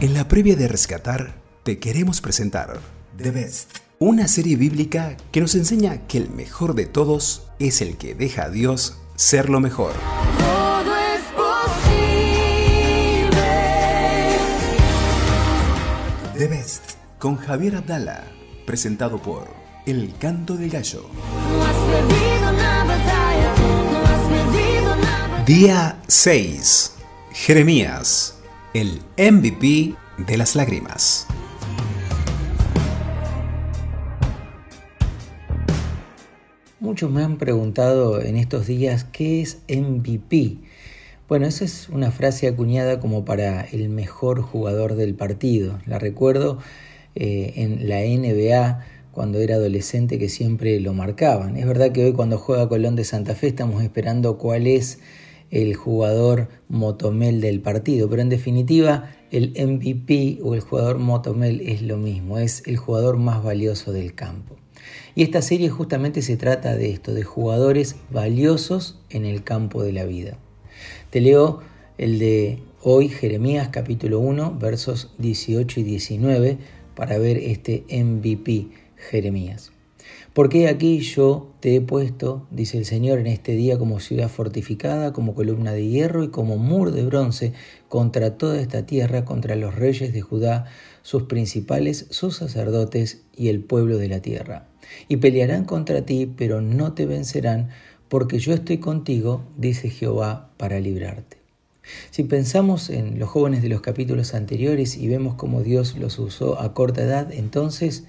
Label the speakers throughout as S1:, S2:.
S1: En la previa de Rescatar, te queremos presentar The Best, una serie bíblica que nos enseña que el mejor de todos es el que deja a Dios ser lo mejor.
S2: Todo es posible.
S1: The Best, con Javier Abdala, presentado por El Canto del Gallo.
S2: No has perdido una batalla, no has perdido una batalla.
S1: Día 6. Jeremías, el MVP de las lágrimas.
S3: Muchos me han preguntado en estos días qué es MVP. Bueno, esa es una frase acuñada como para el mejor jugador del partido. La recuerdo eh, en la NBA cuando era adolescente que siempre lo marcaban. Es verdad que hoy cuando juega Colón de Santa Fe estamos esperando cuál es el jugador motomel del partido, pero en definitiva el MVP o el jugador motomel es lo mismo, es el jugador más valioso del campo. Y esta serie justamente se trata de esto, de jugadores valiosos en el campo de la vida. Te leo el de hoy, Jeremías capítulo 1, versos 18 y 19, para ver este MVP, Jeremías. Porque aquí yo te he puesto, dice el Señor, en este día como ciudad fortificada, como columna de hierro y como muro de bronce contra toda esta tierra, contra los reyes de Judá, sus principales, sus sacerdotes y el pueblo de la tierra. Y pelearán contra ti, pero no te vencerán, porque yo estoy contigo, dice Jehová, para librarte. Si pensamos en los jóvenes de los capítulos anteriores y vemos cómo Dios los usó a corta edad, entonces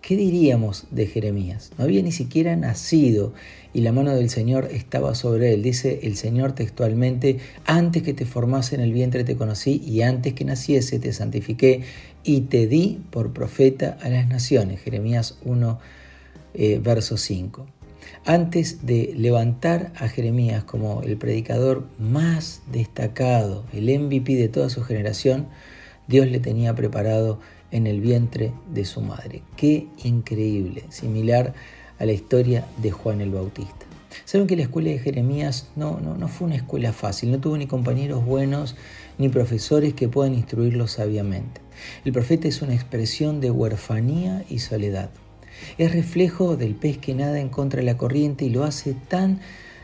S3: ¿Qué diríamos de Jeremías? No había ni siquiera nacido y la mano del Señor estaba sobre él. Dice el Señor textualmente, antes que te formase en el vientre te conocí y antes que naciese te santifiqué y te di por profeta a las naciones. Jeremías 1, eh, verso 5. Antes de levantar a Jeremías como el predicador más destacado, el MVP de toda su generación, Dios le tenía preparado en el vientre de su madre. Qué increíble, similar a la historia de Juan el Bautista. Saben que la escuela de Jeremías no, no, no fue una escuela fácil, no tuvo ni compañeros buenos ni profesores que puedan instruirlo sabiamente. El profeta es una expresión de huerfanía y soledad. Es reflejo del pez que nada en contra de la corriente y lo hace tan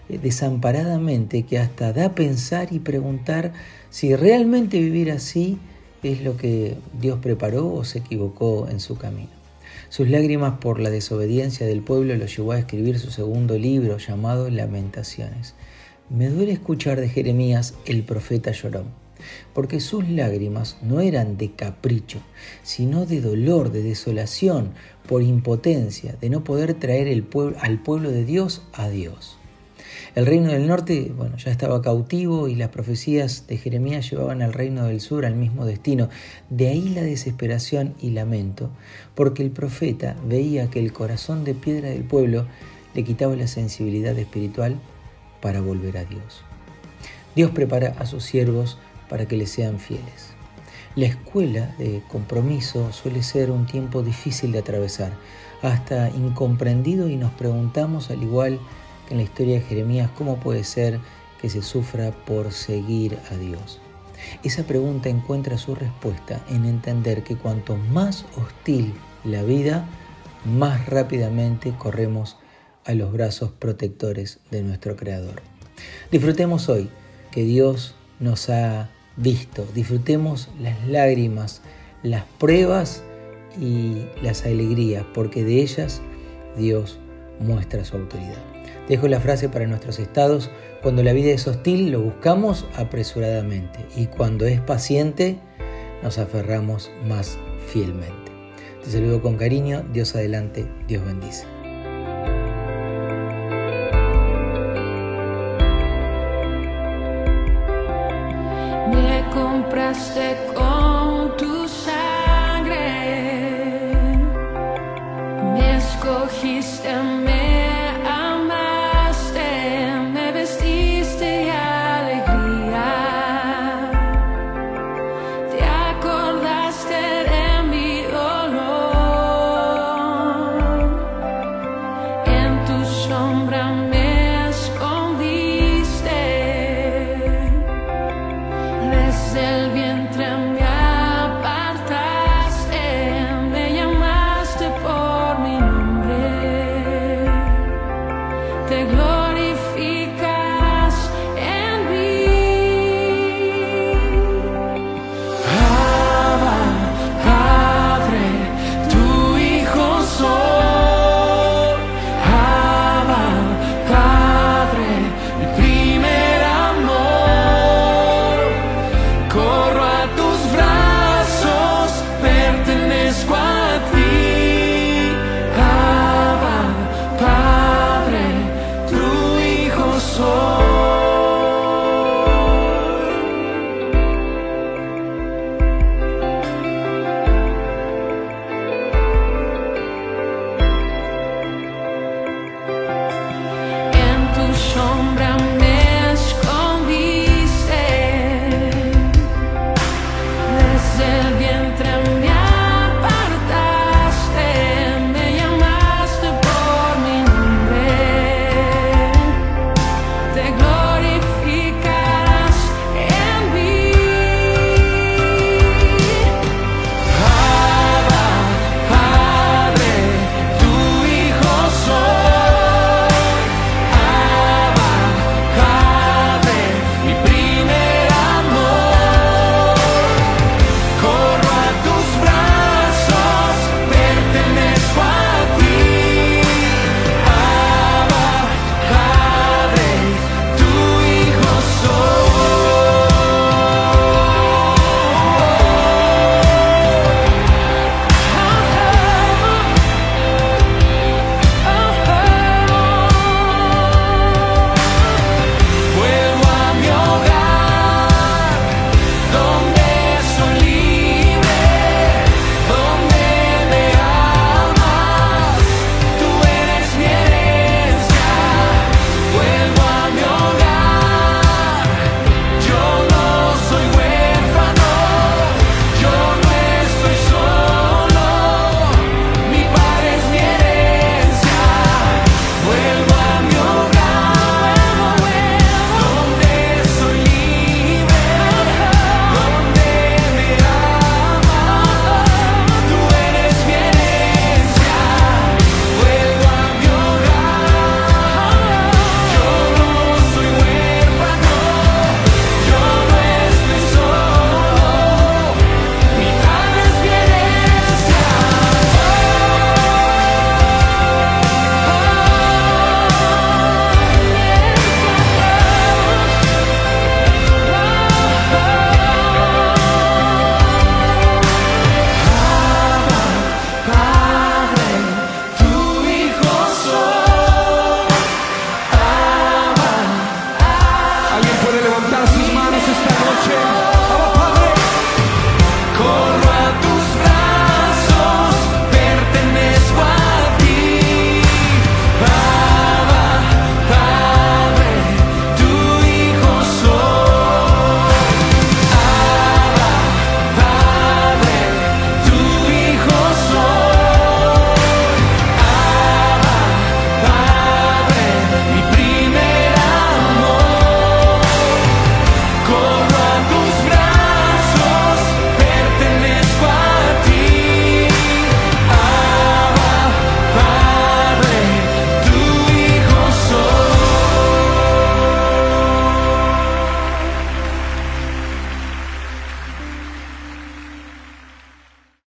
S3: eh, desamparadamente que hasta da a pensar y preguntar si realmente vivir así es lo que Dios preparó o se equivocó en su camino. Sus lágrimas por la desobediencia del pueblo lo llevó a escribir su segundo libro llamado Lamentaciones. Me duele escuchar de Jeremías el profeta llorón, porque sus lágrimas no eran de capricho, sino de dolor, de desolación, por impotencia, de no poder traer al pueblo de Dios a Dios. El reino del norte, bueno, ya estaba cautivo y las profecías de Jeremías llevaban al reino del sur al mismo destino. De ahí la desesperación y lamento, porque el profeta veía que el corazón de piedra del pueblo le quitaba la sensibilidad espiritual para volver a Dios. Dios prepara a sus siervos para que le sean fieles. La escuela de compromiso suele ser un tiempo difícil de atravesar, hasta incomprendido y nos preguntamos al igual en la historia de Jeremías, ¿cómo puede ser que se sufra por seguir a Dios? Esa pregunta encuentra su respuesta en entender que cuanto más hostil la vida, más rápidamente corremos a los brazos protectores de nuestro Creador. Disfrutemos hoy que Dios nos ha visto, disfrutemos las lágrimas, las pruebas y las alegrías, porque de ellas Dios muestra su autoridad. Dejo la frase para nuestros estados, cuando la vida es hostil lo buscamos apresuradamente y cuando es paciente nos aferramos más fielmente. Te saludo con cariño, Dios adelante, Dios bendice.